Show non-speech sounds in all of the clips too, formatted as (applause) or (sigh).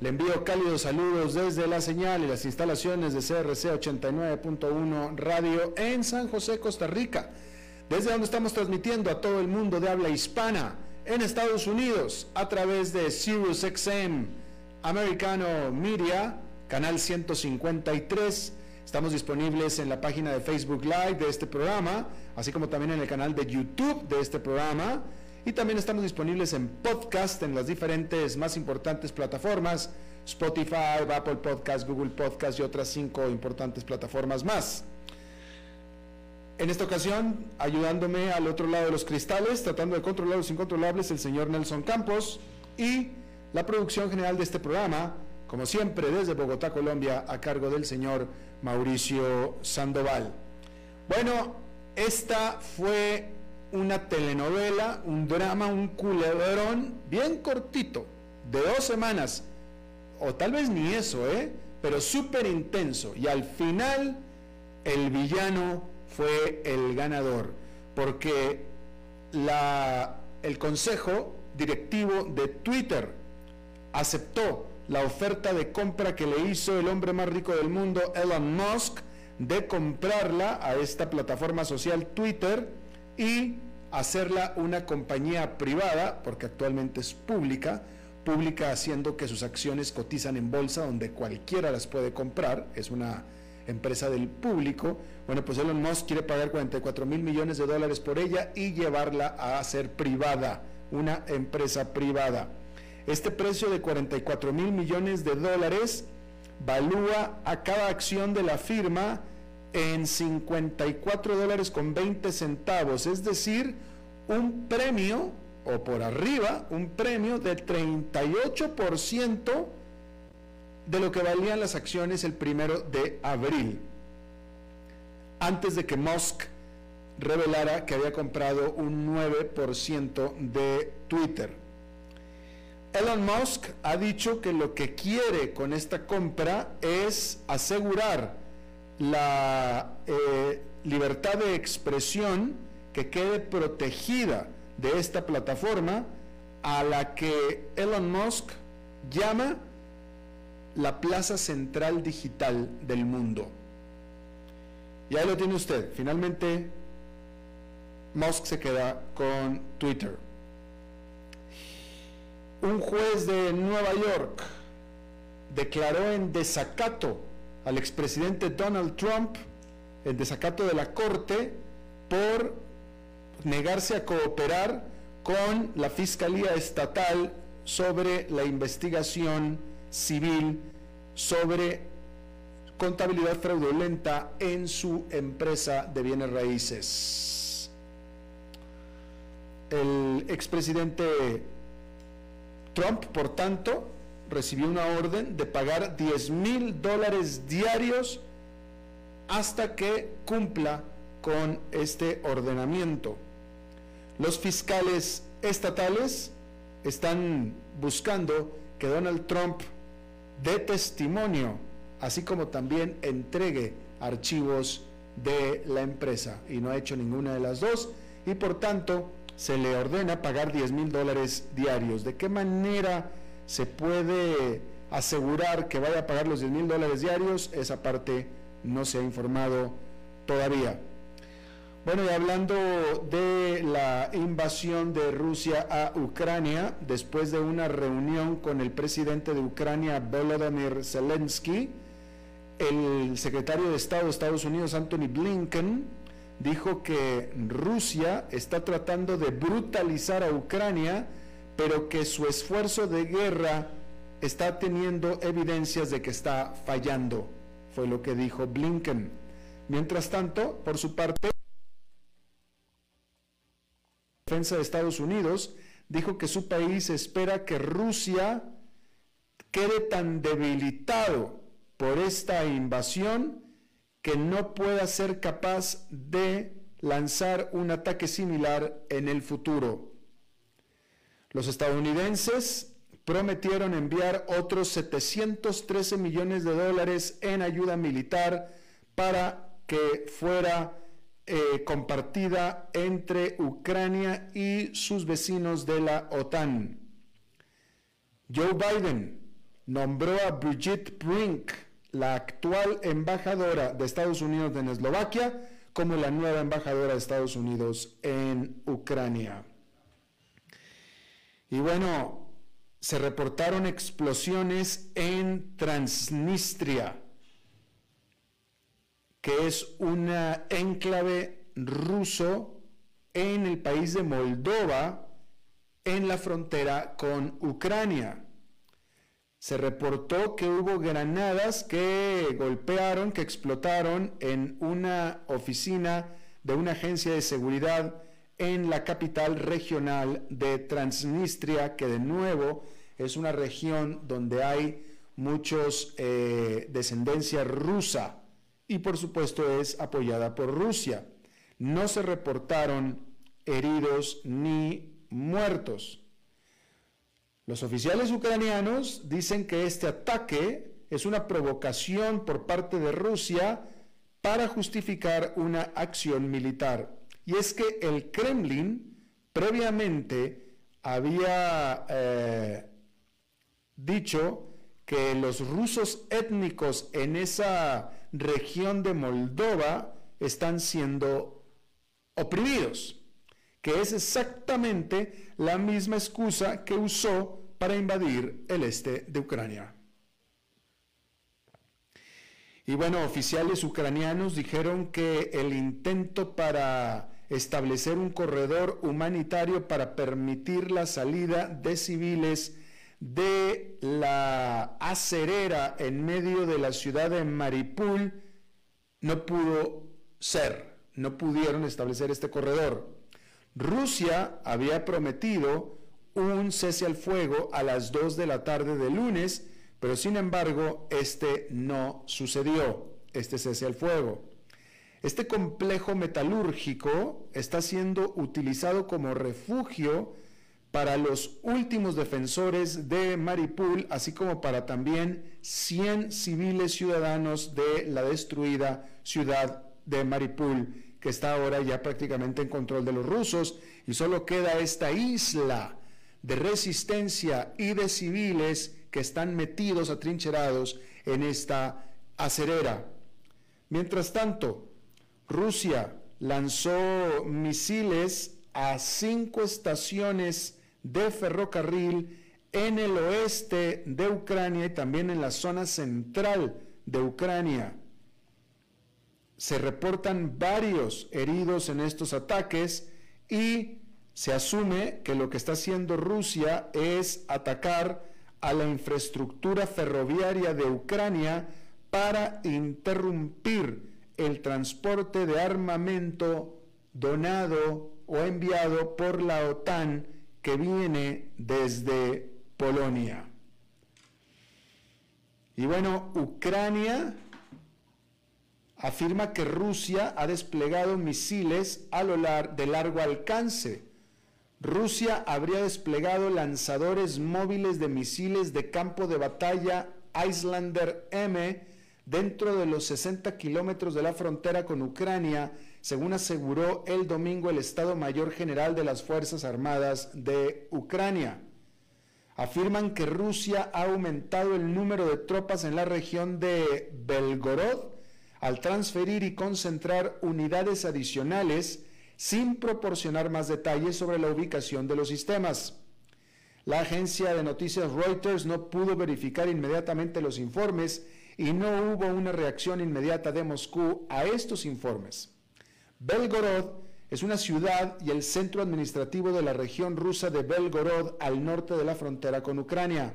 le envío cálidos saludos desde la señal y las instalaciones de CRC 89.1 Radio en San José, Costa Rica, desde donde estamos transmitiendo a todo el mundo de habla hispana en Estados Unidos a través de SiriusXM Americano Media, canal 153. Estamos disponibles en la página de Facebook Live de este programa, así como también en el canal de YouTube de este programa y también estamos disponibles en podcast en las diferentes más importantes plataformas, Spotify, Apple Podcast, Google Podcast y otras cinco importantes plataformas más. En esta ocasión, ayudándome al otro lado de los cristales, tratando de controlar los incontrolables, el señor Nelson Campos y la producción general de este programa, como siempre desde Bogotá, Colombia, a cargo del señor Mauricio Sandoval. Bueno, esta fue una telenovela, un drama, un culebrón bien cortito, de dos semanas, o tal vez ni eso, ¿eh? pero súper intenso. Y al final el villano fue el ganador, porque la, el consejo directivo de Twitter aceptó la oferta de compra que le hizo el hombre más rico del mundo, Elon Musk, de comprarla a esta plataforma social Twitter y hacerla una compañía privada, porque actualmente es pública, pública haciendo que sus acciones cotizan en bolsa donde cualquiera las puede comprar, es una empresa del público. Bueno, pues Elon Musk quiere pagar 44 mil millones de dólares por ella y llevarla a ser privada, una empresa privada. Este precio de 44 mil millones de dólares valúa a cada acción de la firma en 54 dólares con 20 centavos, es decir, un premio, o por arriba, un premio del 38% de lo que valían las acciones el primero de abril, antes de que Musk revelara que había comprado un 9% de Twitter. Elon Musk ha dicho que lo que quiere con esta compra es asegurar la eh, libertad de expresión que quede protegida de esta plataforma a la que Elon Musk llama la plaza central digital del mundo. Y ahí lo tiene usted. Finalmente, Musk se queda con Twitter. Un juez de Nueva York declaró en desacato al expresidente Donald Trump el desacato de la Corte por negarse a cooperar con la Fiscalía Estatal sobre la investigación civil sobre contabilidad fraudulenta en su empresa de bienes raíces. El expresidente Trump, por tanto, recibió una orden de pagar 10 mil dólares diarios hasta que cumpla con este ordenamiento. Los fiscales estatales están buscando que Donald Trump dé testimonio, así como también entregue archivos de la empresa y no ha hecho ninguna de las dos y por tanto se le ordena pagar 10 mil dólares diarios. ¿De qué manera se puede asegurar que vaya a pagar los 10 mil dólares diarios, esa parte no se ha informado todavía. Bueno, y hablando de la invasión de Rusia a Ucrania, después de una reunión con el presidente de Ucrania, Volodymyr Zelensky, el secretario de Estado de Estados Unidos, Anthony Blinken, dijo que Rusia está tratando de brutalizar a Ucrania, pero que su esfuerzo de guerra está teniendo evidencias de que está fallando, fue lo que dijo Blinken. Mientras tanto, por su parte, la defensa de Estados Unidos dijo que su país espera que Rusia quede tan debilitado por esta invasión que no pueda ser capaz de lanzar un ataque similar en el futuro. Los estadounidenses prometieron enviar otros 713 millones de dólares en ayuda militar para que fuera eh, compartida entre Ucrania y sus vecinos de la OTAN. Joe Biden nombró a Brigitte Brink la actual embajadora de Estados Unidos en Eslovaquia como la nueva embajadora de Estados Unidos en Ucrania. Y bueno, se reportaron explosiones en Transnistria, que es una enclave ruso en el país de Moldova, en la frontera con Ucrania. Se reportó que hubo granadas que golpearon, que explotaron en una oficina de una agencia de seguridad en la capital regional de Transnistria, que de nuevo es una región donde hay muchos eh, descendencia rusa y por supuesto es apoyada por Rusia. No se reportaron heridos ni muertos. Los oficiales ucranianos dicen que este ataque es una provocación por parte de Rusia para justificar una acción militar. Y es que el Kremlin previamente había eh, dicho que los rusos étnicos en esa región de Moldova están siendo oprimidos, que es exactamente la misma excusa que usó para invadir el este de Ucrania. Y bueno, oficiales ucranianos dijeron que el intento para establecer un corredor humanitario para permitir la salida de civiles de la acerera en medio de la ciudad de Maripul no pudo ser, no pudieron establecer este corredor. Rusia había prometido un cese al fuego a las 2 de la tarde de lunes, pero sin embargo este no sucedió, este cese al fuego. Este complejo metalúrgico está siendo utilizado como refugio para los últimos defensores de Maripul, así como para también 100 civiles ciudadanos de la destruida ciudad de Maripul, que está ahora ya prácticamente en control de los rusos, y solo queda esta isla de resistencia y de civiles que están metidos, atrincherados en esta acerera. Mientras tanto, Rusia lanzó misiles a cinco estaciones de ferrocarril en el oeste de Ucrania y también en la zona central de Ucrania. Se reportan varios heridos en estos ataques y se asume que lo que está haciendo Rusia es atacar a la infraestructura ferroviaria de Ucrania para interrumpir el transporte de armamento donado o enviado por la OTAN que viene desde Polonia. Y bueno, Ucrania afirma que Rusia ha desplegado misiles a lo de largo alcance Rusia habría desplegado lanzadores móviles de misiles de campo de batalla Islander M dentro de los 60 kilómetros de la frontera con Ucrania, según aseguró el domingo el Estado Mayor General de las Fuerzas Armadas de Ucrania. Afirman que Rusia ha aumentado el número de tropas en la región de Belgorod al transferir y concentrar unidades adicionales sin proporcionar más detalles sobre la ubicación de los sistemas. La agencia de noticias Reuters no pudo verificar inmediatamente los informes y no hubo una reacción inmediata de Moscú a estos informes. Belgorod es una ciudad y el centro administrativo de la región rusa de Belgorod al norte de la frontera con Ucrania.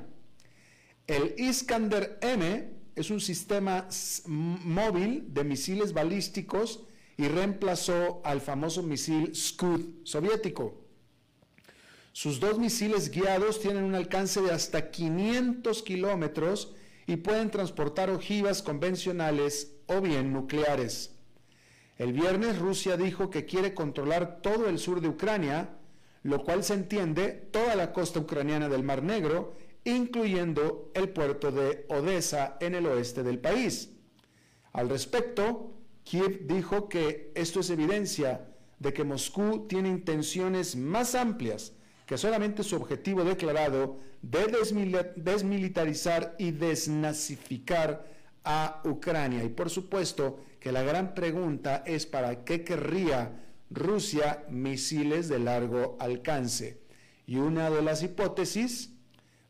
El Iskander M es un sistema móvil de misiles balísticos y reemplazó al famoso misil Scud soviético. Sus dos misiles guiados tienen un alcance de hasta 500 kilómetros y pueden transportar ojivas convencionales o bien nucleares. El viernes Rusia dijo que quiere controlar todo el sur de Ucrania, lo cual se entiende toda la costa ucraniana del Mar Negro, incluyendo el puerto de Odessa en el oeste del país. Al respecto, Kiev dijo que esto es evidencia de que Moscú tiene intenciones más amplias que solamente su objetivo declarado de desmilitarizar y desnazificar a Ucrania. Y por supuesto que la gran pregunta es para qué querría Rusia misiles de largo alcance. Y una de las hipótesis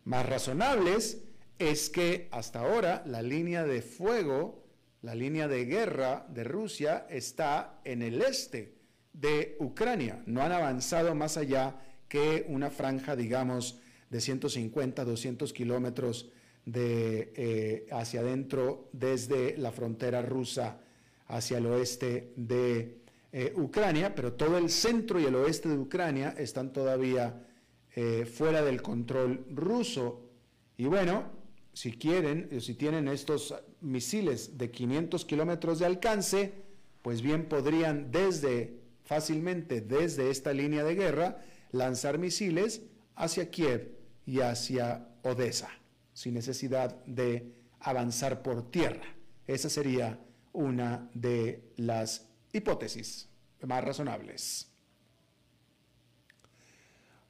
más razonables es que hasta ahora la línea de fuego, la línea de guerra de Rusia está en el este de Ucrania. No han avanzado más allá que una franja, digamos, de 150, 200 kilómetros de, eh, hacia adentro desde la frontera rusa hacia el oeste de eh, Ucrania, pero todo el centro y el oeste de Ucrania están todavía eh, fuera del control ruso. Y bueno, si quieren, si tienen estos misiles de 500 kilómetros de alcance, pues bien podrían desde, fácilmente desde esta línea de guerra, lanzar misiles hacia Kiev y hacia Odessa sin necesidad de avanzar por tierra. Esa sería una de las hipótesis más razonables.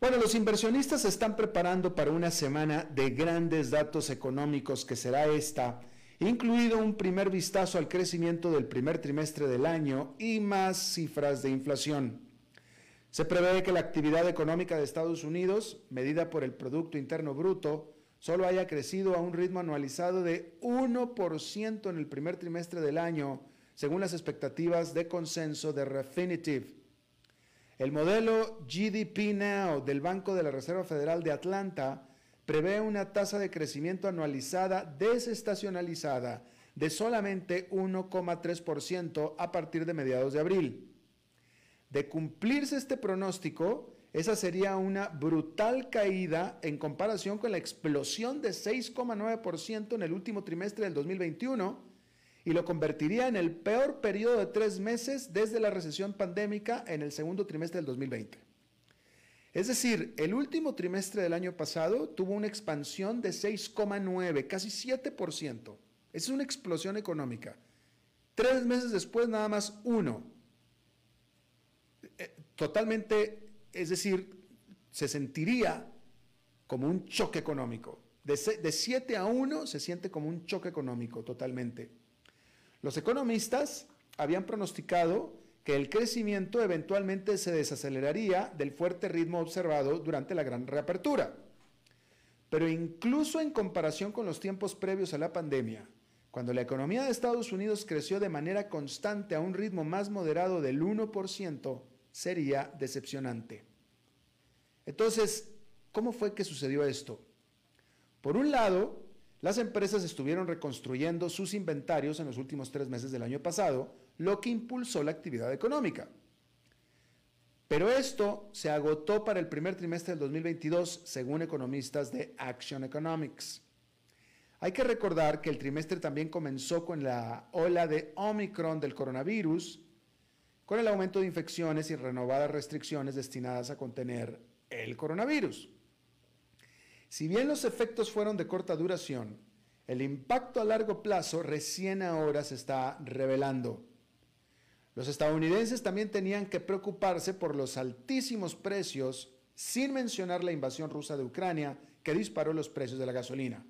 Bueno, los inversionistas se están preparando para una semana de grandes datos económicos que será esta, incluido un primer vistazo al crecimiento del primer trimestre del año y más cifras de inflación. Se prevé que la actividad económica de Estados Unidos, medida por el Producto Interno Bruto, solo haya crecido a un ritmo anualizado de 1% en el primer trimestre del año, según las expectativas de consenso de Refinitiv. El modelo GDP Now del Banco de la Reserva Federal de Atlanta prevé una tasa de crecimiento anualizada desestacionalizada de solamente 1,3% a partir de mediados de abril. De cumplirse este pronóstico, esa sería una brutal caída en comparación con la explosión de 6,9% en el último trimestre del 2021 y lo convertiría en el peor periodo de tres meses desde la recesión pandémica en el segundo trimestre del 2020. Es decir, el último trimestre del año pasado tuvo una expansión de 6,9, casi 7%. Es una explosión económica. Tres meses después, nada más uno. Totalmente es decir, se sentiría como un choque económico. De 7 a 1 se siente como un choque económico totalmente. Los economistas habían pronosticado que el crecimiento eventualmente se desaceleraría del fuerte ritmo observado durante la gran reapertura. Pero incluso en comparación con los tiempos previos a la pandemia, cuando la economía de Estados Unidos creció de manera constante a un ritmo más moderado del 1%, sería decepcionante. Entonces, ¿cómo fue que sucedió esto? Por un lado, las empresas estuvieron reconstruyendo sus inventarios en los últimos tres meses del año pasado, lo que impulsó la actividad económica. Pero esto se agotó para el primer trimestre del 2022, según economistas de Action Economics. Hay que recordar que el trimestre también comenzó con la ola de Omicron del coronavirus, con el aumento de infecciones y renovadas restricciones destinadas a contener el coronavirus. Si bien los efectos fueron de corta duración, el impacto a largo plazo recién ahora se está revelando. Los estadounidenses también tenían que preocuparse por los altísimos precios, sin mencionar la invasión rusa de Ucrania, que disparó los precios de la gasolina.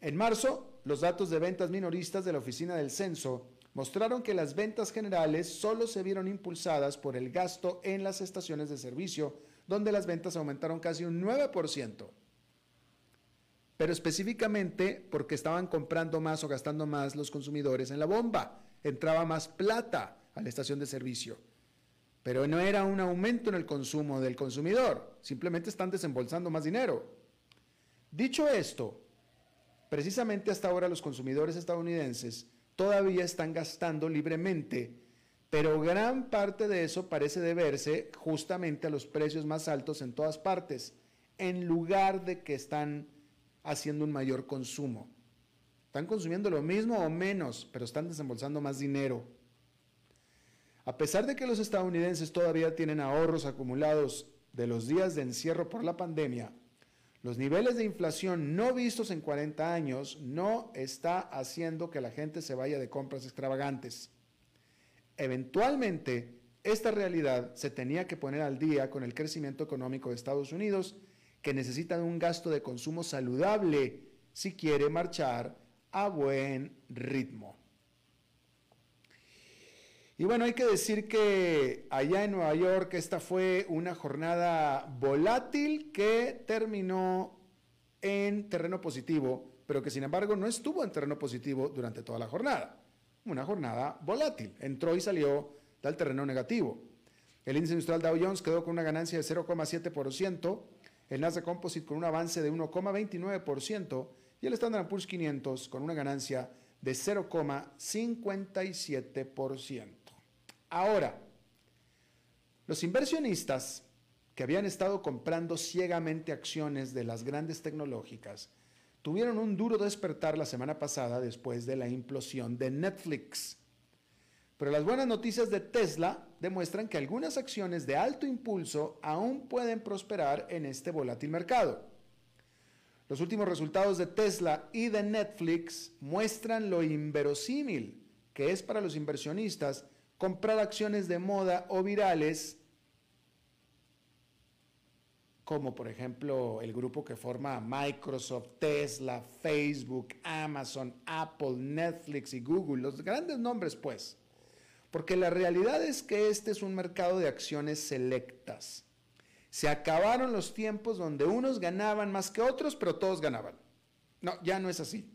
En marzo, los datos de ventas minoristas de la Oficina del Censo mostraron que las ventas generales solo se vieron impulsadas por el gasto en las estaciones de servicio donde las ventas aumentaron casi un 9%. Pero específicamente porque estaban comprando más o gastando más los consumidores en la bomba. Entraba más plata a la estación de servicio. Pero no era un aumento en el consumo del consumidor, simplemente están desembolsando más dinero. Dicho esto, precisamente hasta ahora los consumidores estadounidenses todavía están gastando libremente, pero gran parte de eso parece deberse justamente a los precios más altos en todas partes, en lugar de que están haciendo un mayor consumo. Están consumiendo lo mismo o menos, pero están desembolsando más dinero. A pesar de que los estadounidenses todavía tienen ahorros acumulados de los días de encierro por la pandemia, los niveles de inflación no vistos en 40 años no está haciendo que la gente se vaya de compras extravagantes. Eventualmente, esta realidad se tenía que poner al día con el crecimiento económico de Estados Unidos, que necesita un gasto de consumo saludable si quiere marchar a buen ritmo. Y bueno, hay que decir que allá en Nueva York esta fue una jornada volátil que terminó en terreno positivo, pero que sin embargo no estuvo en terreno positivo durante toda la jornada. Una jornada volátil, entró y salió del terreno negativo. El índice industrial Dow Jones quedó con una ganancia de 0,7%, el Nasdaq Composite con un avance de 1,29% y el Standard Poor's 500 con una ganancia de 0,57%. Ahora, los inversionistas que habían estado comprando ciegamente acciones de las grandes tecnológicas tuvieron un duro despertar la semana pasada después de la implosión de Netflix. Pero las buenas noticias de Tesla demuestran que algunas acciones de alto impulso aún pueden prosperar en este volátil mercado. Los últimos resultados de Tesla y de Netflix muestran lo inverosímil que es para los inversionistas comprar acciones de moda o virales, como por ejemplo el grupo que forma Microsoft, Tesla, Facebook, Amazon, Apple, Netflix y Google, los grandes nombres pues. Porque la realidad es que este es un mercado de acciones selectas. Se acabaron los tiempos donde unos ganaban más que otros, pero todos ganaban. No, ya no es así.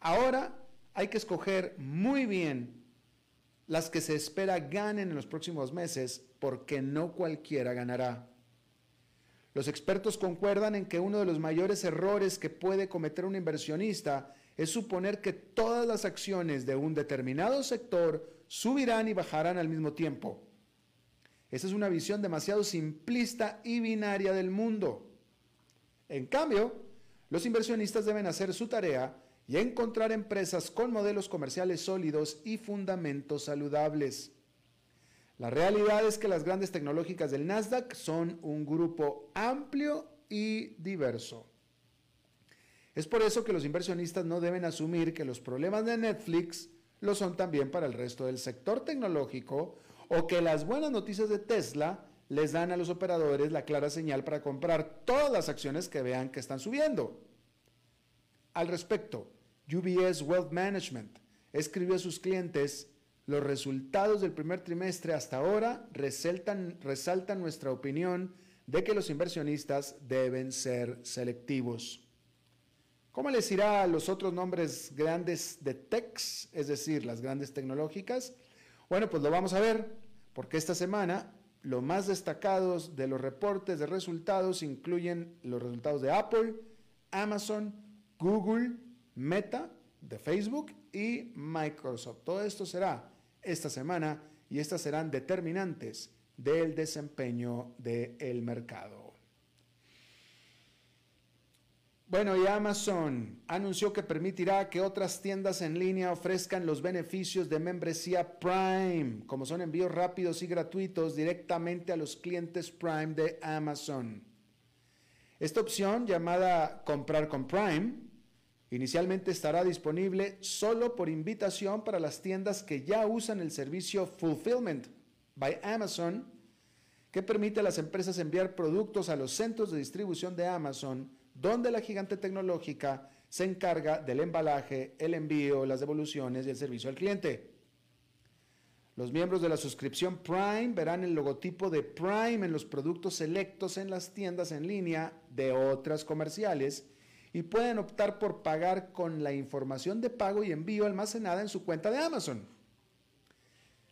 Ahora hay que escoger muy bien las que se espera ganen en los próximos meses, porque no cualquiera ganará. Los expertos concuerdan en que uno de los mayores errores que puede cometer un inversionista es suponer que todas las acciones de un determinado sector subirán y bajarán al mismo tiempo. Esa es una visión demasiado simplista y binaria del mundo. En cambio, los inversionistas deben hacer su tarea y encontrar empresas con modelos comerciales sólidos y fundamentos saludables. La realidad es que las grandes tecnológicas del Nasdaq son un grupo amplio y diverso. Es por eso que los inversionistas no deben asumir que los problemas de Netflix lo son también para el resto del sector tecnológico o que las buenas noticias de Tesla les dan a los operadores la clara señal para comprar todas las acciones que vean que están subiendo. Al respecto, UBS Wealth Management escribió a sus clientes, los resultados del primer trimestre hasta ahora resaltan, nuestra opinión de que los inversionistas deben ser selectivos. ¿Cómo les irá a los otros nombres grandes de techs, es decir, las grandes tecnológicas? Bueno, pues lo vamos a ver, porque esta semana los más destacados de los reportes de resultados incluyen los resultados de Apple, Amazon, Google, Meta de Facebook y Microsoft. Todo esto será esta semana y estas serán determinantes del desempeño del mercado. Bueno, y Amazon anunció que permitirá que otras tiendas en línea ofrezcan los beneficios de membresía Prime, como son envíos rápidos y gratuitos directamente a los clientes Prime de Amazon. Esta opción, llamada Comprar con Prime, Inicialmente estará disponible solo por invitación para las tiendas que ya usan el servicio Fulfillment by Amazon, que permite a las empresas enviar productos a los centros de distribución de Amazon, donde la gigante tecnológica se encarga del embalaje, el envío, las devoluciones y el servicio al cliente. Los miembros de la suscripción Prime verán el logotipo de Prime en los productos selectos en las tiendas en línea de otras comerciales y pueden optar por pagar con la información de pago y envío almacenada en su cuenta de Amazon.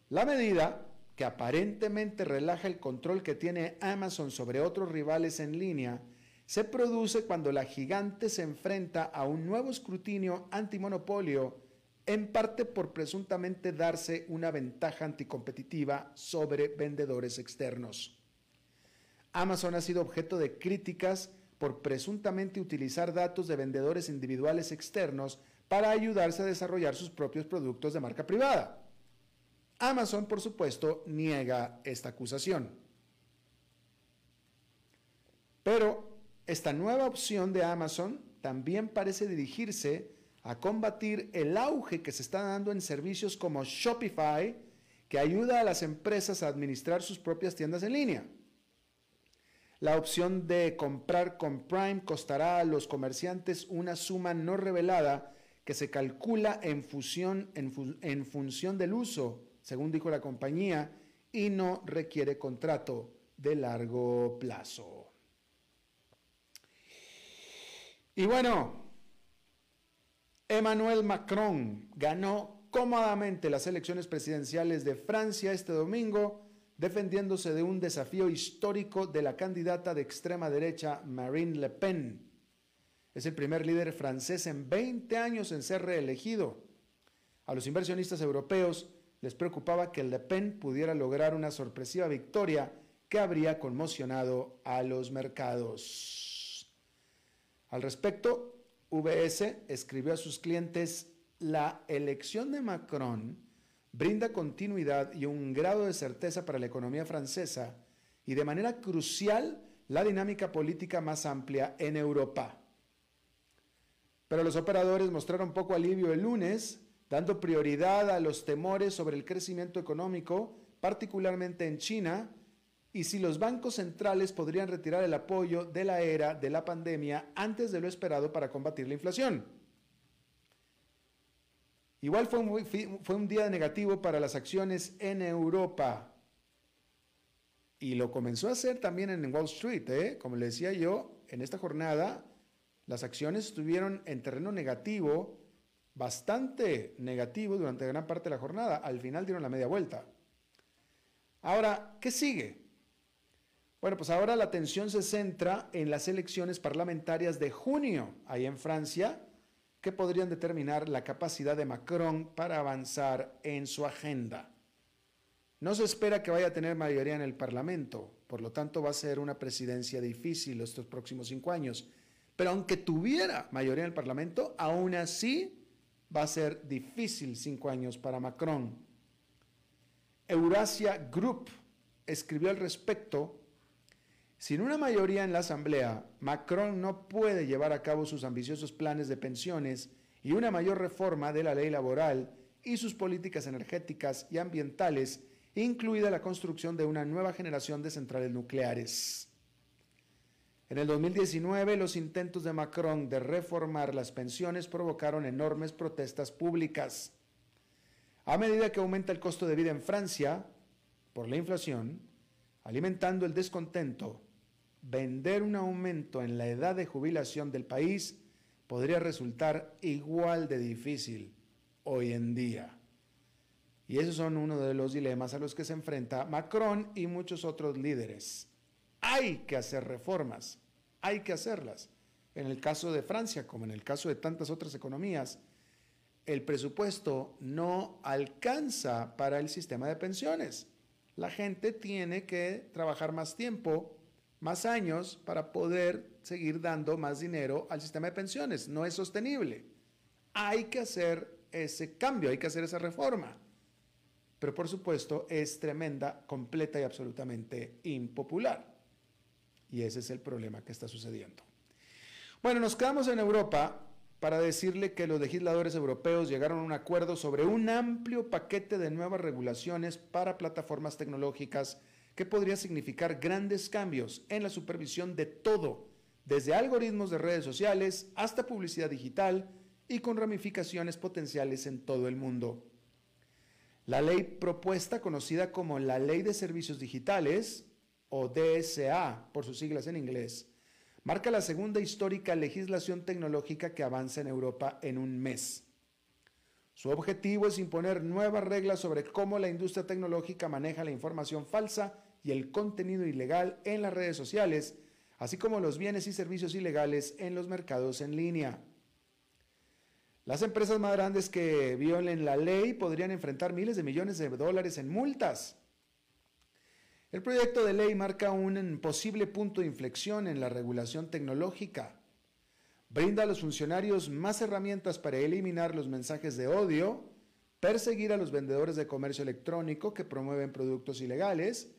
La medida, que aparentemente relaja el control que tiene Amazon sobre otros rivales en línea, se produce cuando la gigante se enfrenta a un nuevo escrutinio antimonopolio, en parte por presuntamente darse una ventaja anticompetitiva sobre vendedores externos. Amazon ha sido objeto de críticas por presuntamente utilizar datos de vendedores individuales externos para ayudarse a desarrollar sus propios productos de marca privada. Amazon, por supuesto, niega esta acusación. Pero esta nueva opción de Amazon también parece dirigirse a combatir el auge que se está dando en servicios como Shopify, que ayuda a las empresas a administrar sus propias tiendas en línea. La opción de comprar con Prime costará a los comerciantes una suma no revelada que se calcula en, función del uso, según dijo la compañía, y no requiere contrato de largo plazo. Y bueno, Emmanuel Macron ganó cómodamente las elecciones presidenciales de Francia este domingo, defendiéndose de un desafío histórico de la candidata de extrema derecha Marine Le Pen. Es el primer líder francés en 20 años en ser reelegido. A los inversionistas europeos les preocupaba que Le Pen pudiera lograr una sorpresiva victoria que habría conmocionado a los mercados. Al respecto, VS escribió a sus clientes, la elección de Macron brinda continuidad y un grado de certeza para la economía francesa y de manera crucial la dinámica política más amplia en Europa. Pero los operadores mostraron poco alivio el lunes, dando prioridad a los temores sobre el crecimiento económico, particularmente en China, y si los bancos centrales podrían retirar el apoyo de la era de la pandemia antes de lo esperado para combatir la inflación. Igual fue un, fue un día negativo para las acciones en Europa. Y lo comenzó a hacer también en Wall Street. ¿eh? Como le decía yo, en esta jornada las acciones estuvieron en terreno negativo, bastante negativo durante gran parte de la jornada. Al final dieron la media vuelta. Ahora, ¿qué sigue? Bueno, pues ahora la atención se centra en las elecciones parlamentarias de junio, ahí en Francia, que podrían determinar la capacidad de Macron para avanzar en su agenda. No se espera que vaya a tener mayoría en el Parlamento, por lo tanto va a ser una presidencia difícil estos próximos cinco años. Pero aunque tuviera mayoría en el Parlamento, aún así va a ser difícil cinco años para Macron. Eurasia Group escribió al respecto sin una mayoría en la Asamblea, Macron no puede llevar a cabo sus ambiciosos planes de pensiones y una mayor reforma de la ley laboral y sus políticas energéticas y ambientales, incluida la construcción de una nueva generación de centrales nucleares. En el 2019, los intentos de Macron de reformar las pensiones provocaron enormes protestas públicas. A medida que aumenta el costo de vida en Francia, por la inflación, alimentando el descontento vender un aumento en la edad de jubilación del país podría resultar igual de difícil hoy en día. Y esos son uno de los dilemas a los que se enfrenta Macron y muchos otros líderes. Hay que hacer reformas, hay que hacerlas. En el caso de Francia, como en el caso de tantas otras economías, el presupuesto no alcanza para el sistema de pensiones. La gente tiene que trabajar más tiempo más años para poder seguir dando más dinero al sistema de pensiones. No es sostenible. Hay que hacer ese cambio, hay que hacer esa reforma. Pero por supuesto es tremenda, completa y absolutamente impopular. Y ese es el problema que está sucediendo. Bueno, nos quedamos en Europa para decirle que los legisladores europeos llegaron a un acuerdo sobre un amplio paquete de nuevas regulaciones para plataformas tecnológicas que podría significar grandes cambios en la supervisión de todo, desde algoritmos de redes sociales hasta publicidad digital y con ramificaciones potenciales en todo el mundo. La ley propuesta, conocida como la Ley de Servicios Digitales, o DSA por sus siglas en inglés, marca la segunda histórica legislación tecnológica que avanza en Europa en un mes. Su objetivo es imponer nuevas reglas sobre cómo la industria tecnológica maneja la información falsa y el contenido ilegal en las redes sociales, así como los bienes y servicios ilegales en los mercados en línea. Las empresas más grandes que violen la ley podrían enfrentar miles de millones de dólares en multas. El proyecto de ley marca un posible punto de inflexión en la regulación tecnológica. Brinda a los funcionarios más herramientas para eliminar los mensajes de odio, perseguir a los vendedores de comercio electrónico que promueven productos ilegales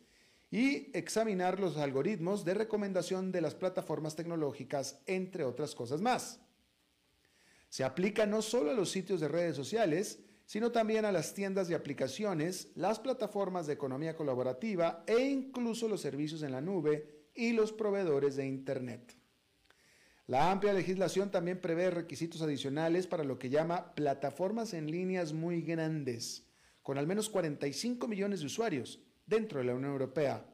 y examinar los algoritmos de recomendación de las plataformas tecnológicas, entre otras cosas más. Se aplica no solo a los sitios de redes sociales, sino también a las tiendas de aplicaciones, las plataformas de economía colaborativa e incluso los servicios en la nube y los proveedores de Internet. La amplia legislación también prevé requisitos adicionales para lo que llama plataformas en líneas muy grandes, con al menos 45 millones de usuarios dentro de la Unión Europea.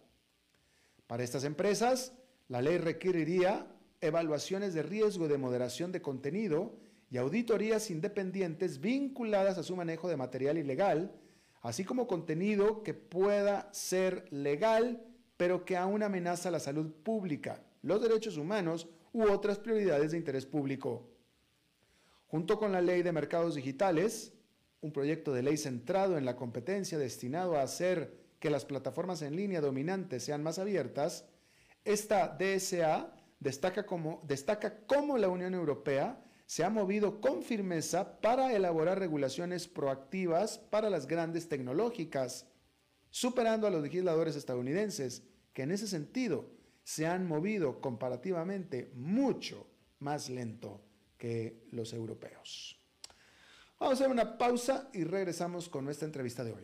Para estas empresas, la ley requeriría evaluaciones de riesgo de moderación de contenido y auditorías independientes vinculadas a su manejo de material ilegal, así como contenido que pueda ser legal, pero que aún amenaza la salud pública, los derechos humanos u otras prioridades de interés público. Junto con la ley de mercados digitales, un proyecto de ley centrado en la competencia destinado a hacer que las plataformas en línea dominantes sean más abiertas, esta DSA destaca como, destaca cómo la Unión Europea se ha movido con firmeza para elaborar regulaciones proactivas para las grandes tecnológicas, superando a los legisladores estadounidenses, que en ese sentido se han movido comparativamente mucho más lento que los europeos. Vamos a hacer una pausa y regresamos con nuestra entrevista de hoy.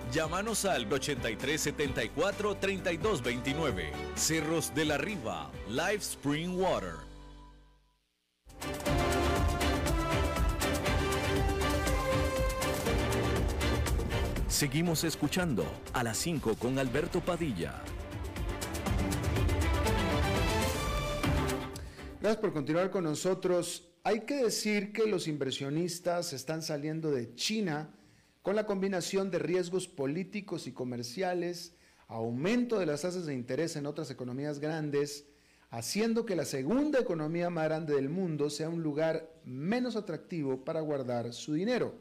Llámanos al 8374-3229. Cerros de la Riva, Live Spring Water. Seguimos escuchando a las 5 con Alberto Padilla. Gracias por continuar con nosotros. Hay que decir que los inversionistas están saliendo de China con la combinación de riesgos políticos y comerciales, aumento de las tasas de interés en otras economías grandes, haciendo que la segunda economía más grande del mundo sea un lugar menos atractivo para guardar su dinero.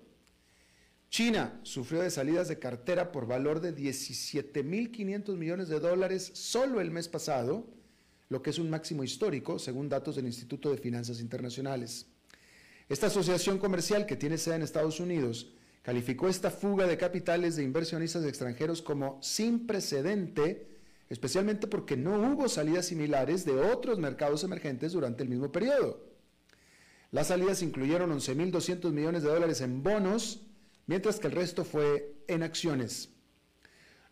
China sufrió de salidas de cartera por valor de 17.500 millones de dólares solo el mes pasado, lo que es un máximo histórico, según datos del Instituto de Finanzas Internacionales. Esta asociación comercial que tiene sede en Estados Unidos calificó esta fuga de capitales de inversionistas extranjeros como sin precedente, especialmente porque no hubo salidas similares de otros mercados emergentes durante el mismo periodo. Las salidas incluyeron 11.200 millones de dólares en bonos, mientras que el resto fue en acciones.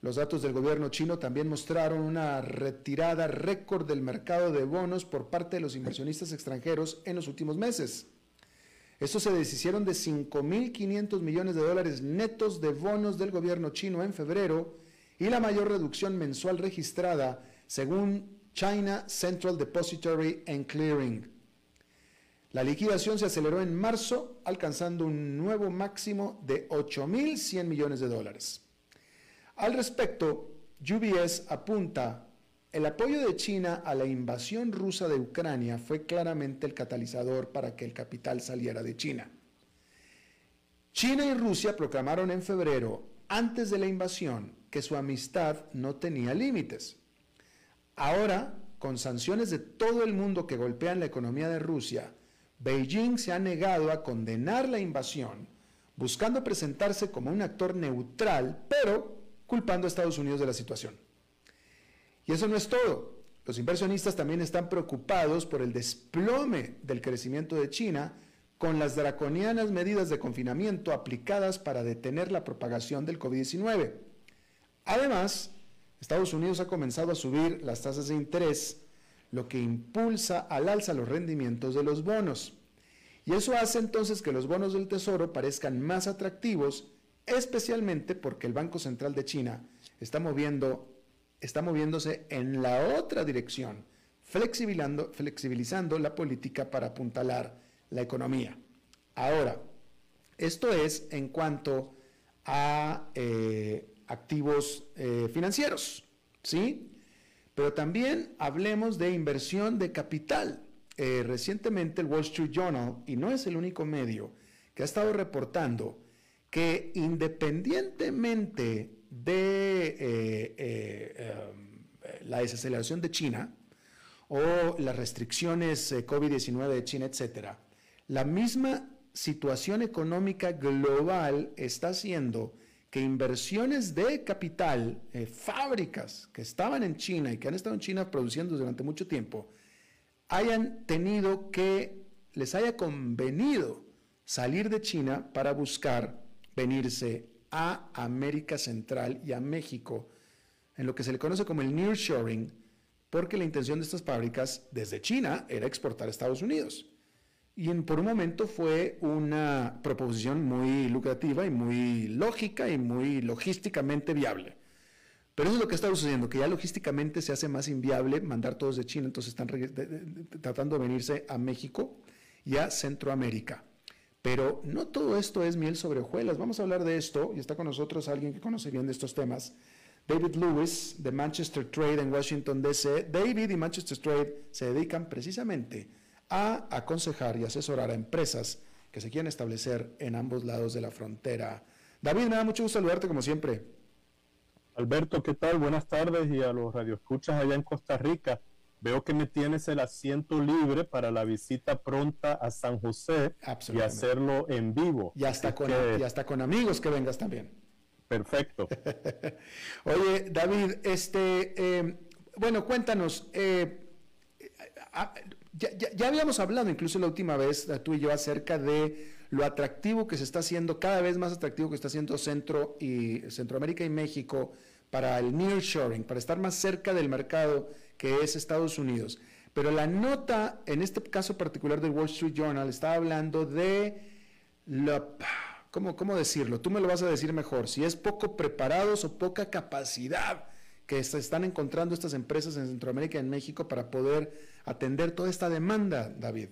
Los datos del gobierno chino también mostraron una retirada récord del mercado de bonos por parte de los inversionistas extranjeros en los últimos meses. Estos se deshicieron de 5.500 millones de dólares netos de bonos del gobierno chino en febrero y la mayor reducción mensual registrada según China Central Depository and Clearing. La liquidación se aceleró en marzo, alcanzando un nuevo máximo de 8.100 millones de dólares. Al respecto, UBS apunta, el apoyo de China a la invasión rusa de Ucrania fue claramente el catalizador para que el capital saliera de China. China y Rusia proclamaron en febrero, antes de la invasión, que su amistad no tenía límites. Ahora, con sanciones de todo el mundo que golpean la economía de Rusia, Beijing se ha negado a condenar la invasión, buscando presentarse como un actor neutral, pero culpando a Estados Unidos de la situación. Y eso no es todo. Los inversionistas también están preocupados por el desplome del crecimiento de China con las draconianas medidas de confinamiento aplicadas para detener la propagación del COVID-19. Además, Estados Unidos ha comenzado a subir las tasas de interés, lo que impulsa al alza los rendimientos de los bonos. Y eso hace entonces que los bonos del Tesoro parezcan más atractivos especialmente porque el Banco Central de China está, moviendo, está moviéndose en la otra dirección, flexibilizando, la política para apuntalar la economía. Ahora, esto es en cuanto a eh, activos eh, financieros, ¿sí? Pero también hablemos de inversión de capital. Eh, recientemente el Wall Street Journal, y no es el único medio, que ha estado reportando que independientemente de eh, eh, em, la desaceleración de China o las restricciones eh, COVID-19 de China, etcétera, la misma situación económica global está haciendo que inversiones de capital, fábricas que estaban en China y que han estado en China produciendo durante mucho tiempo, hayan tenido que, les haya convenido salir de China para buscar venirse a América Central y a México, en lo que se le conoce como el nearshoring, porque la intención de estas fábricas desde China era exportar a Estados Unidos. Y por un momento fue una proposición muy lucrativa y muy lógica y muy logísticamente viable. Pero eso es lo que está sucediendo, que ya logísticamente se hace más inviable mandar todos de China, entonces están tratando de venirse a México y a Centroamérica. Pero no todo esto es miel sobre hojuelas. Vamos a hablar de esto y está con nosotros alguien que conoce bien de estos temas. David Lewis de Manchester Trade en Washington, D.C. David y Manchester Trade se dedican precisamente a aconsejar y asesorar a empresas que se quieren establecer en ambos lados de la frontera. David, me da mucho gusto saludarte como siempre. Alberto, ¿qué tal? Buenas tardes y a los radioescuchas allá en Costa Rica. Veo que me tienes el asiento libre para la visita pronta a San José y hacerlo en vivo. Y hasta, con, con amigos que vengas también. Perfecto. (laughs) Oye, David, este, em, bueno, cuéntanos, eh, ya, habíamos hablado incluso la última vez, tú y yo, acerca de lo atractivo que se está haciendo, cada vez más atractivo que está haciendo Centro y Centroamérica y México para el nearshoring, para estar más cerca del mercado que es Estados Unidos. Pero la nota, en este caso particular del Wall Street Journal, está hablando de la... ¿Cómo, ¿Cómo decirlo? Tú me lo vas a decir mejor. Si es poco preparados o poca capacidad que se están encontrando estas empresas en Centroamérica y en México para poder atender toda esta demanda, David.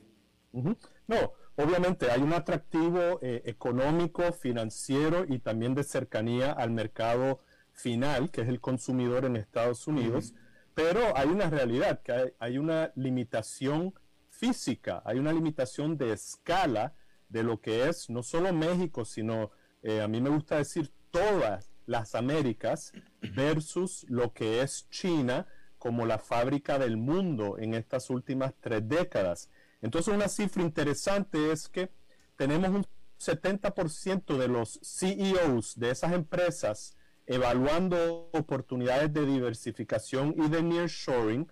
No, obviamente hay un atractivo eh, económico, financiero y también de cercanía al mercado final, que es el consumidor en Estados Unidos. Pero hay una realidad, que hay, una limitación física, hay una limitación de escala de lo que es no solo México, sino eh, a mí me gusta decir todas las Américas versus lo que es China como la fábrica del mundo en estas últimas tres décadas. Entonces una cifra interesante es que tenemos un 70% de los CEOs de esas empresas evaluando oportunidades de diversificación y de nearshoring,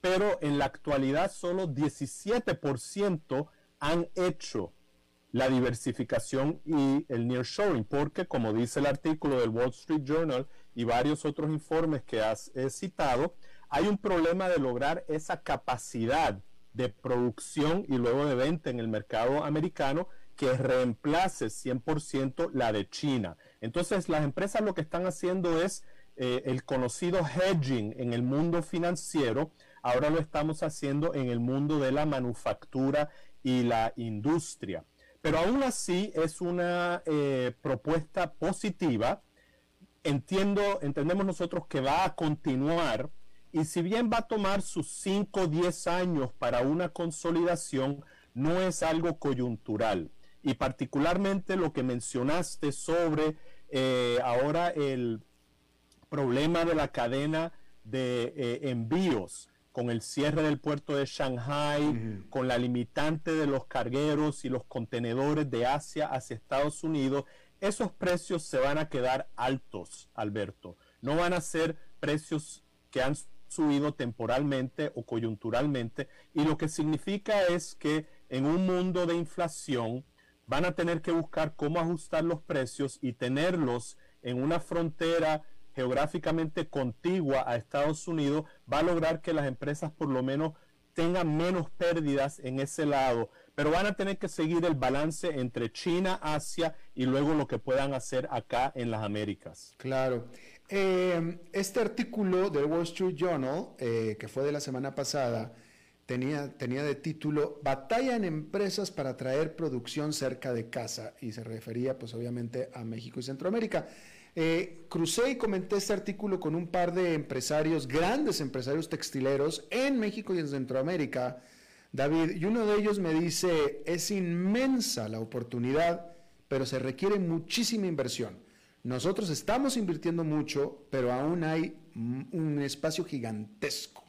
pero en la actualidad solo 17% han hecho la diversificación y el nearshoring, porque como dice el artículo del Wall Street Journal y varios otros informes que has citado, hay un problema de lograr esa capacidad de producción y luego de venta en el mercado americano que reemplace 100% la de China. Entonces las empresas lo que están haciendo es eh, el conocido hedging en el mundo financiero, ahora lo estamos haciendo en el mundo de la manufactura y la industria. Pero aún así es una eh, propuesta positiva. Entiendo, entendemos nosotros que va a continuar y si bien va a tomar sus 5 o 10 años para una consolidación, no es algo coyuntural. Y particularmente lo que mencionaste sobre eh, ahora el problema de la cadena de eh, envíos con el cierre del puerto de Shanghai, con la limitante de los cargueros y los contenedores de Asia hacia Estados Unidos, esos precios se van a quedar altos, Alberto. No van a ser precios que han subido temporalmente o coyunturalmente y lo que significa es que en un mundo de inflación van a tener que buscar cómo ajustar los precios y tenerlos en una frontera geográficamente contigua a Estados Unidos, va a lograr que las empresas por lo menos tengan menos pérdidas en ese lado, pero van a tener que seguir el balance entre China, Asia y luego lo que puedan hacer acá en las Américas. Claro. Eh, este artículo del Wall Street Journal, eh, que fue de la semana pasada, tenía, tenía de título Batalla en empresas para traer producción cerca de casa y se refería pues obviamente a México y Centroamérica. Eh, crucé y comenté este artículo con un par de empresarios, grandes empresarios textileros en México y en Centroamérica, David, y uno de ellos me dice, es inmensa la oportunidad, pero se requiere muchísima inversión. Nosotros estamos invirtiendo mucho, pero aún hay un espacio gigantesco.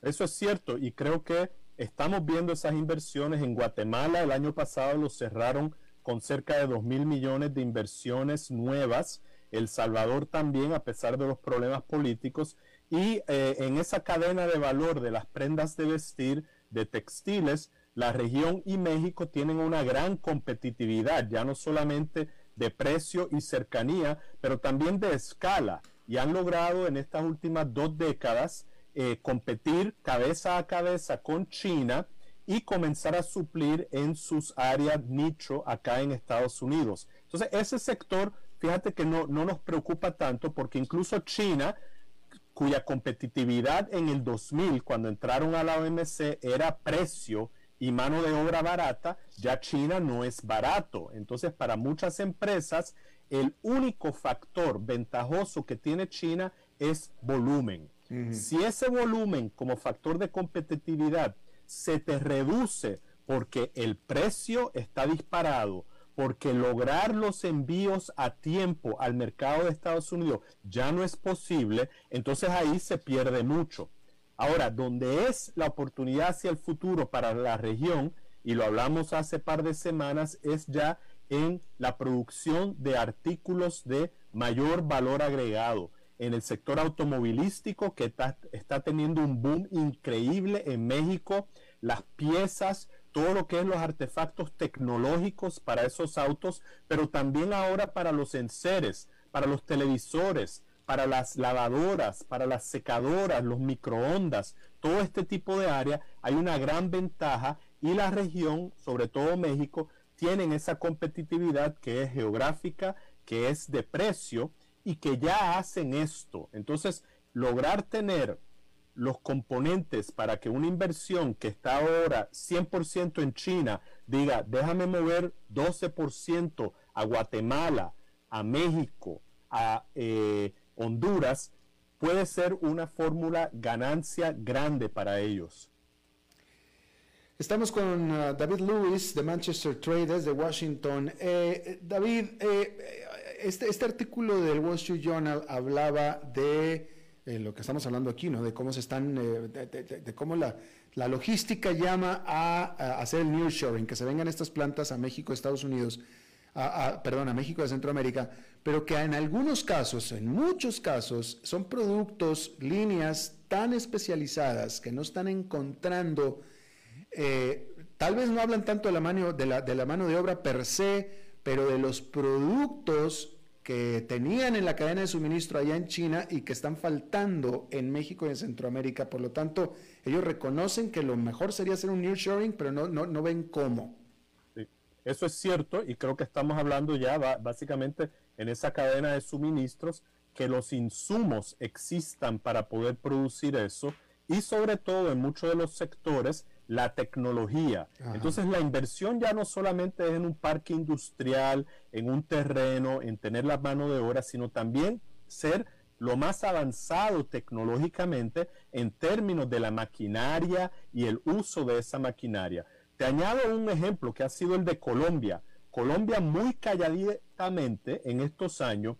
Eso es cierto y creo que estamos viendo esas inversiones en Guatemala. El año pasado lo cerraron con cerca de 2 mil millones de inversiones nuevas. El Salvador también, a pesar de los problemas políticos. Y eh, en esa cadena de valor de las prendas de vestir, de textiles, la región y México tienen una gran competitividad, ya no solamente de precio y cercanía, pero también de escala. Y han logrado en estas últimas dos décadas eh, competir cabeza a cabeza con China y comenzar a suplir en sus áreas nicho acá en Estados Unidos. Entonces, ese sector, fíjate que no, no nos preocupa tanto porque incluso China, cuya competitividad en el 2000, cuando entraron a la OMC, era precio y mano de obra barata, ya China no es barato. Entonces, para muchas empresas, el único factor ventajoso que tiene China es volumen. Si ese volumen como factor de competitividad se te reduce porque el precio está disparado, porque lograr los envíos a tiempo al mercado de Estados Unidos ya no es posible, entonces ahí se pierde mucho. Ahora, donde es la oportunidad hacia el futuro para la región, y lo hablamos hace par de semanas, es ya en la producción de artículos de mayor valor agregado en el sector automovilístico que está, teniendo un boom increíble en México, las piezas, todo lo que es los artefactos tecnológicos para esos autos, pero también ahora para los enseres, para los televisores, para las lavadoras, para las secadoras, los microondas, todo este tipo de área, hay una gran ventaja y la región, sobre todo México, tienen esa competitividad que es geográfica, que es de precio y que ya hacen esto. Entonces, lograr tener los componentes para que una inversión que está ahora 100% en China diga, déjame mover 12% a Guatemala, a México, a eh, Honduras, puede ser una fórmula ganancia grande para ellos. Estamos con uh, David Lewis de Manchester Traders de Washington. Eh, David, eh, este, este, artículo del Wall Street Journal hablaba de eh, lo que estamos hablando aquí, ¿no? De cómo se están, eh, de, cómo la, la, logística llama a, hacer el nearshoring, que se vengan estas plantas a México, Estados Unidos, perdón, a México de Centroamérica, pero que en algunos casos, en muchos casos, son productos, líneas tan especializadas que no están encontrando, eh, tal vez no hablan tanto de la, mano, de la mano de obra per se, pero de los productos que tenían en la cadena de suministro allá en China y que están faltando en México y en Centroamérica. Por lo tanto, ellos reconocen que lo mejor sería hacer un nearshoring, pero no, no, no ven cómo. Sí, eso es cierto y creo que estamos hablando ya básicamente en esa cadena de suministros que los insumos existan para poder producir eso y sobre todo en muchos de los sectores la tecnología. Entonces la inversión ya no solamente es en un parque industrial, en un terreno, en tener la mano de obra, sino también ser lo más avanzado tecnológicamente en términos de la maquinaria y el uso de esa maquinaria. Te añado un ejemplo que ha sido el de Colombia. Colombia muy calladitamente en estos años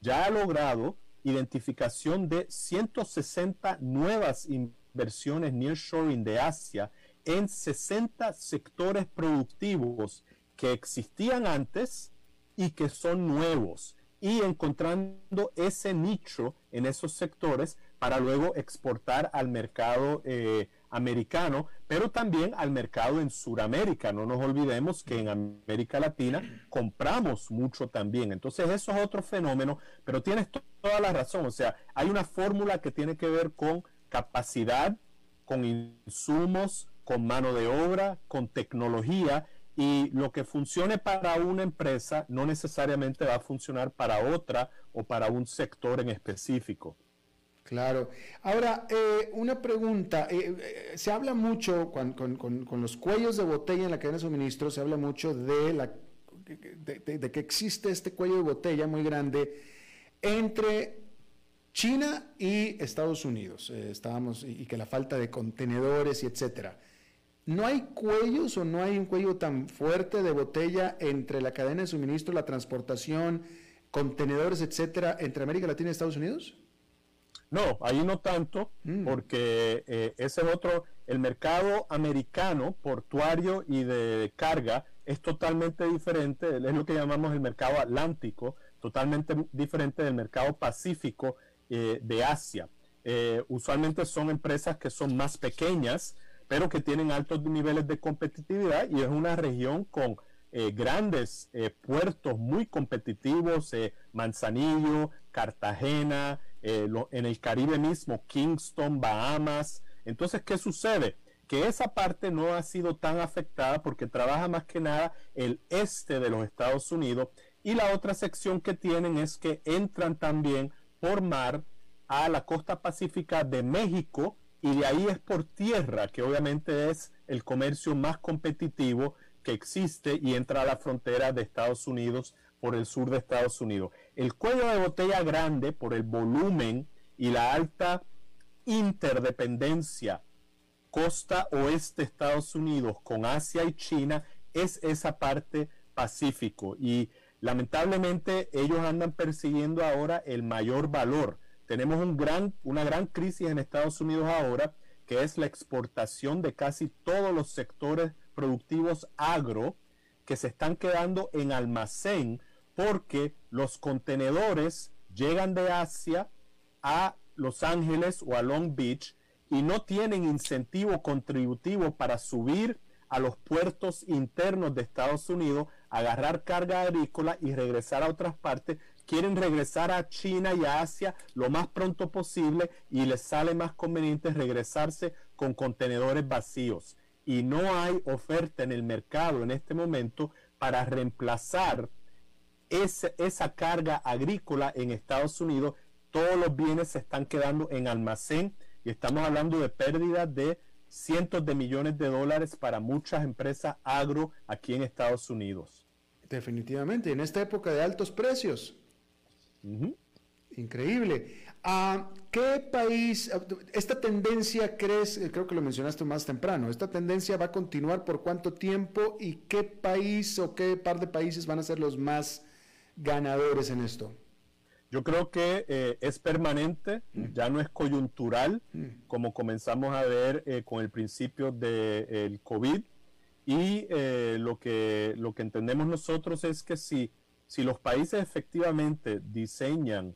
ya ha logrado identificación de 160 nuevas inversiones nearshoring de Asia en 60 sectores productivos que existían antes y que son nuevos y encontrando ese nicho en esos sectores para luego exportar al mercado eh, americano, pero también al mercado en Sudamérica. No nos olvidemos que en América Latina compramos mucho también. Entonces eso es otro fenómeno, pero tienes toda la razón. O sea, hay una fórmula que tiene que ver con capacidad, con insumos, con mano de obra, con tecnología y lo que funcione para una empresa no necesariamente va a funcionar para otra o para un sector en específico. Claro. Ahora, eh, una pregunta. Eh, eh, se habla mucho con, los cuellos de botella en la cadena de suministro, se habla mucho de, la, de que existe este cuello de botella muy grande entre China y Estados Unidos. estábamos, y que la falta de contenedores y etcétera. ¿No hay cuellos o no hay un cuello tan fuerte de botella entre la cadena de suministro, la transportación, contenedores, etcétera, entre América Latina y Estados Unidos? No, ahí no tanto, mm. porque eh, ese otro, el mercado americano, portuario y de carga, es totalmente diferente, es lo que llamamos el mercado atlántico, totalmente diferente del mercado pacífico eh, de Asia. Eh, usualmente son empresas que son más pequeñas, pero que tienen altos niveles de competitividad y es una región con eh, grandes eh, puertos muy competitivos, eh, Manzanillo, Cartagena, en el Caribe mismo, Kingston, Bahamas. Entonces, ¿qué sucede? Que esa parte no ha sido tan afectada porque trabaja más que nada el este de los Estados Unidos y la otra sección que tienen es que entran también por mar a la costa pacífica de México y de ahí es por tierra, que obviamente es el comercio más competitivo que existe y entra a la frontera de Estados Unidos por el sur de Estados Unidos. El cuello de botella grande por el volumen y la alta interdependencia costa oeste Estados Unidos con Asia y China es esa parte Pacífico y lamentablemente ellos andan persiguiendo ahora el mayor valor tenemos una gran crisis en Estados Unidos ahora, que es la exportación de casi todos los sectores productivos agro que se están quedando en almacén porque los contenedores llegan de Asia a Los Ángeles o a Long Beach y no tienen incentivo contributivo para subir a los puertos internos de Estados Unidos, agarrar carga agrícola y regresar a otras partes, quieren regresar a China y a Asia lo más pronto posible y les sale más conveniente regresarse con contenedores vacíos. Y no hay oferta en el mercado en este momento para reemplazar esa carga agrícola en Estados Unidos. Todos los bienes se están quedando en almacén y estamos hablando de pérdidas de cientos de millones de dólares para muchas empresas agro aquí en Estados Unidos. Definitivamente, en esta época de altos precios. Increíble. ¿A qué país, esta tendencia crees, eh, creo que lo mencionaste más temprano, esta tendencia va a continuar por cuánto tiempo y qué país o qué par de países van a ser los más ganadores en esto? Yo creo que eh, es permanente, mm. ya no es coyuntural, mm. como comenzamos a ver eh, con el principio del COVID. Y eh, lo, que, lo que entendemos nosotros es que si, si los países efectivamente diseñan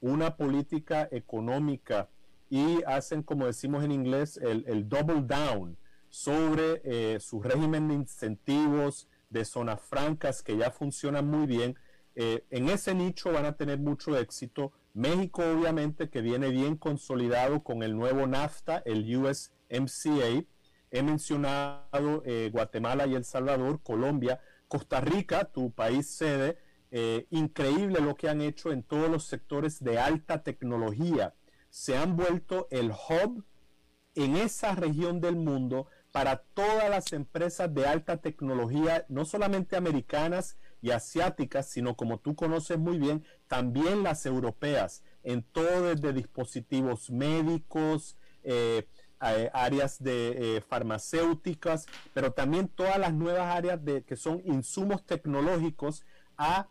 una política económica y hacen, como decimos en inglés, el, el double down sobre su régimen de incentivos de zonas francas que ya funcionan muy bien, eh, en ese nicho van a tener mucho éxito. México, obviamente, que viene bien consolidado con el nuevo NAFTA, el USMCA. He mencionado eh, Guatemala y El Salvador, Colombia, Costa Rica, tu país sede. Eh, increíble lo que han hecho en todos los sectores de alta tecnología. Se han vuelto el hub en esa región del mundo para todas las empresas de alta tecnología, no solamente americanas, y asiáticas, sino como tú conoces muy bien, también las europeas, en todo desde dispositivos médicos, eh, áreas de eh, farmacéuticas, pero también todas las nuevas áreas de, que son insumos tecnológicos a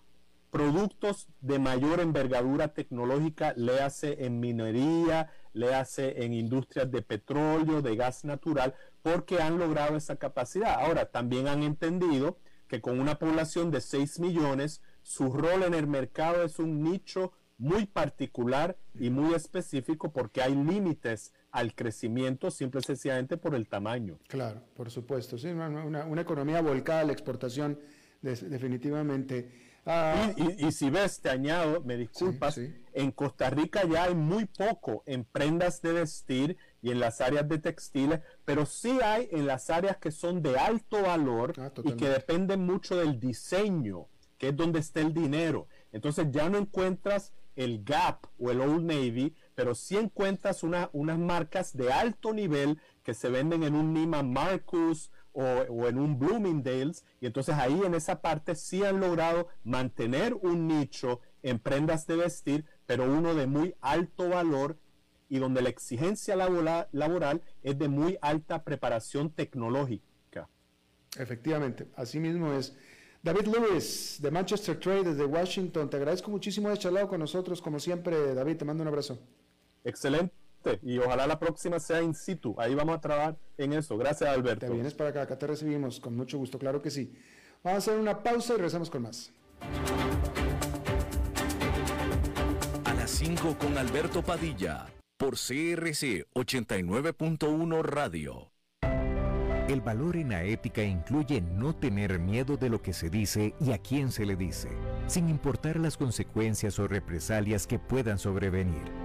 productos de mayor envergadura tecnológica, le hace en minería, le hace en industrias de petróleo, de gas natural, porque han logrado esa capacidad. Ahora, también han entendido que con una población de 6 millones, su rol en el mercado es un nicho muy particular y muy específico porque hay límites al crecimiento simple y sencillamente por el tamaño. Claro, por supuesto. Sí, una, economía volcada a la exportación, definitivamente. Ah, y, si ves, te añado, me disculpas, en Costa Rica ya hay muy poco en prendas de vestir y en las áreas de textiles, pero sí hay en las áreas que son de alto valor ah, y que dependen mucho del diseño, que es donde está el dinero. Entonces ya no encuentras el Gap o el Old Navy, pero sí encuentras una, unas marcas de alto nivel que se venden en un Neiman Marcus o, o, en un Bloomingdale's, y entonces ahí en esa parte sí han logrado mantener un nicho en prendas de vestir, pero uno de muy alto valor y donde la exigencia laboral, es de muy alta preparación tecnológica. Efectivamente, así mismo es. David Lewis, de Manchester Trade, desde Washington, te agradezco muchísimo de charlado con nosotros, como siempre, David, te mando un abrazo. Excelente, y ojalá la próxima sea in situ, ahí vamos a trabajar en eso. Gracias, Alberto. Te vienes para acá, acá te recibimos, con mucho gusto, claro que sí. Vamos a hacer una pausa y regresamos con más. A las 5 con Alberto Padilla por CRC 89.1 Radio. El valor en la ética incluye no tener miedo de lo que se dice y a quién se le dice, sin importar las consecuencias o represalias que puedan sobrevenir.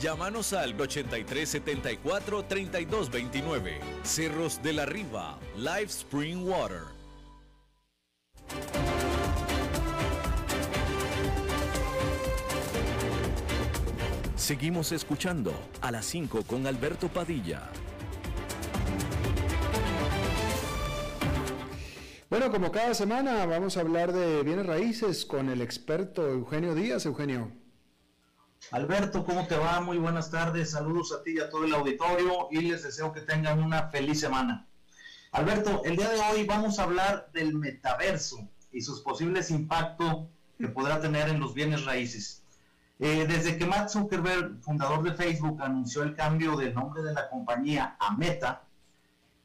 Llámanos al 8374 3229. Cerros de la Riva, Live Spring Water. Seguimos escuchando a las 5 con Alberto Padilla. Bueno, como cada semana vamos a hablar de bienes raíces con el experto Eugenio Díaz. Eugenio. Alberto, ¿cómo te va? Muy buenas tardes. Saludos a ti y a todo el auditorio y les deseo que tengan una feliz semana. Alberto, el día de hoy vamos a hablar del metaverso y sus posibles impactos que podrá tener en los bienes raíces. Eh, desde que Mark Zuckerberg, fundador de Facebook, anunció el cambio del nombre de la compañía a Meta,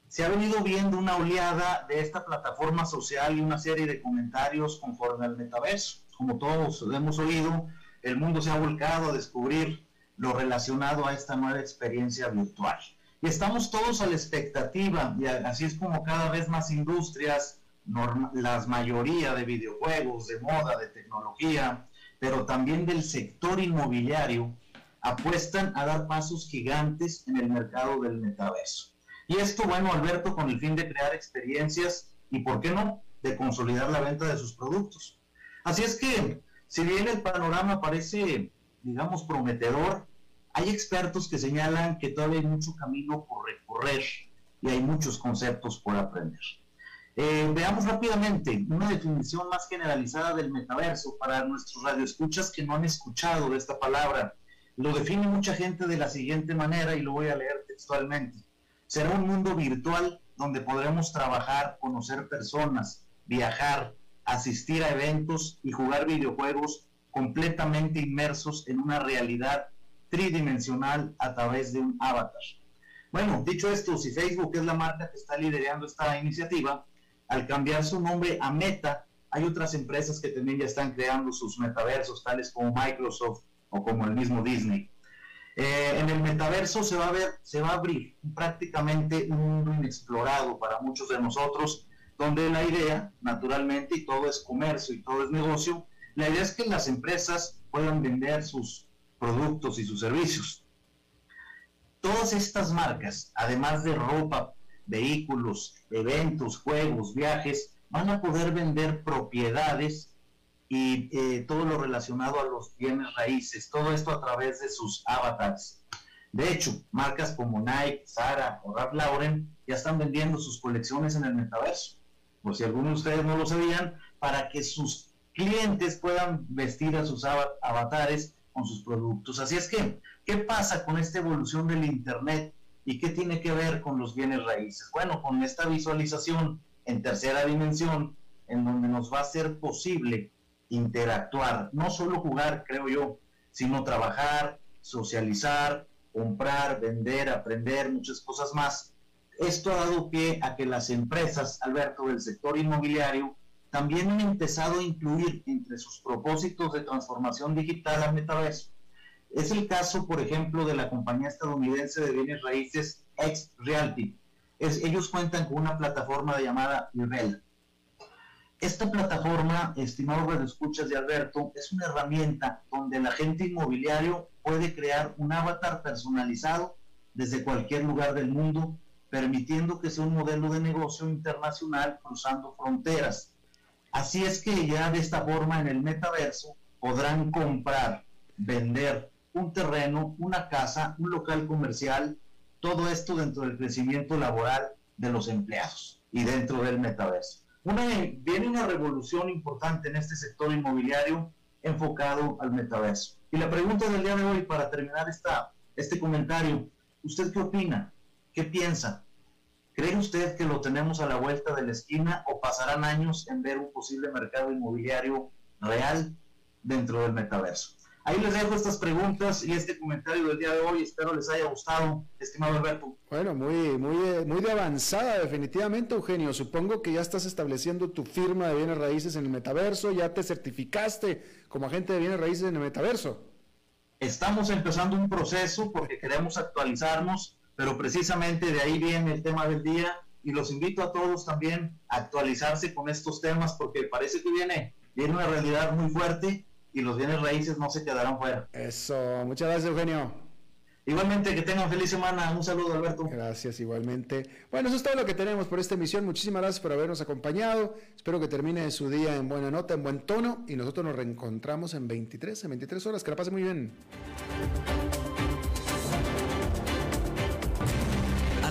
se ha venido viendo una oleada de esta plataforma social y una serie de comentarios conforme al metaverso. Como todos hemos oído, el mundo se ha volcado a descubrir lo relacionado a esta nueva experiencia virtual. Y estamos todos a la expectativa, y así es como cada vez más industrias, las mayoría de videojuegos, de moda, de tecnología, pero también del sector inmobiliario, apuestan a dar pasos gigantes en el mercado del metaverso. Y esto, bueno, Alberto, con el fin de crear experiencias y, ¿por qué no?, de consolidar la venta de sus productos. Así es que, si bien el panorama parece, digamos, prometedor, hay expertos que señalan que todavía hay mucho camino por recorrer y hay muchos conceptos por aprender. Eh, veamos rápidamente una definición más generalizada del metaverso para nuestros radioescuchas que no han escuchado esta palabra. Lo define mucha gente de la siguiente manera y lo voy a leer textualmente. Será un mundo virtual donde podremos trabajar, conocer personas, viajar, asistir a eventos y jugar videojuegos completamente inmersos en una realidad tridimensional a través de un avatar. Bueno, dicho esto, si Facebook es la marca que está liderando esta iniciativa, al cambiar su nombre a Meta, hay otras empresas que también ya están creando sus metaversos, tales como Microsoft o como el mismo Disney. Eh, en el metaverso se va a ver, se va a abrir prácticamente un mundo inexplorado para muchos de nosotros, donde la idea, naturalmente, y todo es comercio y todo es negocio, la idea es que las empresas puedan vender sus productos y sus servicios. Todas estas marcas, además de ropa, vehículos, eventos, juegos, viajes, van a poder vender propiedades y eh, todo lo relacionado a los bienes raíces, todo esto a través de sus avatars. De hecho, marcas como Nike, Zara o Ralph Lauren ya están vendiendo sus colecciones en el metaverso. Por si algunos de ustedes no lo sabían, para que sus clientes puedan vestir a sus avatares con sus productos. Así es que, ¿qué pasa con esta evolución del Internet ¿Y qué tiene que ver con los bienes raíces? Bueno, con esta visualización en tercera dimensión, en donde nos va a ser posible interactuar, no solo jugar, creo yo, sino trabajar, socializar, comprar, vender, aprender, muchas cosas más. Esto ha dado pie a que las empresas, Alberto, del sector inmobiliario, también han empezado a incluir entre sus propósitos de transformación digital al metaverso es el caso, por ejemplo, de la compañía estadounidense de bienes raíces X Realty. ellos cuentan con una plataforma llamada Nivel. Esta plataforma, estimado escuchas de Alberto, es una herramienta donde el agente inmobiliario puede crear un avatar personalizado desde cualquier lugar del mundo, permitiendo que sea un modelo de negocio internacional cruzando fronteras. Así es que ya de esta forma en el metaverso podrán comprar, vender, un terreno, una casa, un local comercial, todo esto dentro del crecimiento laboral de los empleados y dentro del metaverso. Viene una revolución importante en este sector inmobiliario enfocado al metaverso. Y la pregunta del día de hoy, para terminar esta, este comentario, ¿usted qué opina? ¿Qué piensa? ¿Cree usted que lo tenemos a la vuelta de la esquina o pasarán años en ver un posible mercado inmobiliario real dentro del metaverso? Ahí les dejo estas preguntas y este comentario del día de hoy. Espero les haya gustado, estimado Alberto. Bueno, muy, muy, muy de avanzada, definitivamente, Eugenio. Supongo que ya estás estableciendo tu firma de bienes raíces en el metaverso, ya te certificaste como agente de bienes raíces en el metaverso. Estamos empezando un proceso porque queremos actualizarnos, pero precisamente de ahí viene el tema del día y los invito a todos también a actualizarse con estos temas porque parece que viene, viene una realidad muy fuerte y los bienes raíces no se quedarán fuera. Eso, muchas gracias Eugenio. Igualmente, que tengan feliz semana. Un saludo, Alberto. Gracias, igualmente. Bueno, eso es todo lo que tenemos por esta emisión. Muchísimas gracias por habernos acompañado. Espero que termine su día en buena nota, en buen tono. Y nosotros nos reencontramos en 23, en 23 horas. Que la pase muy bien.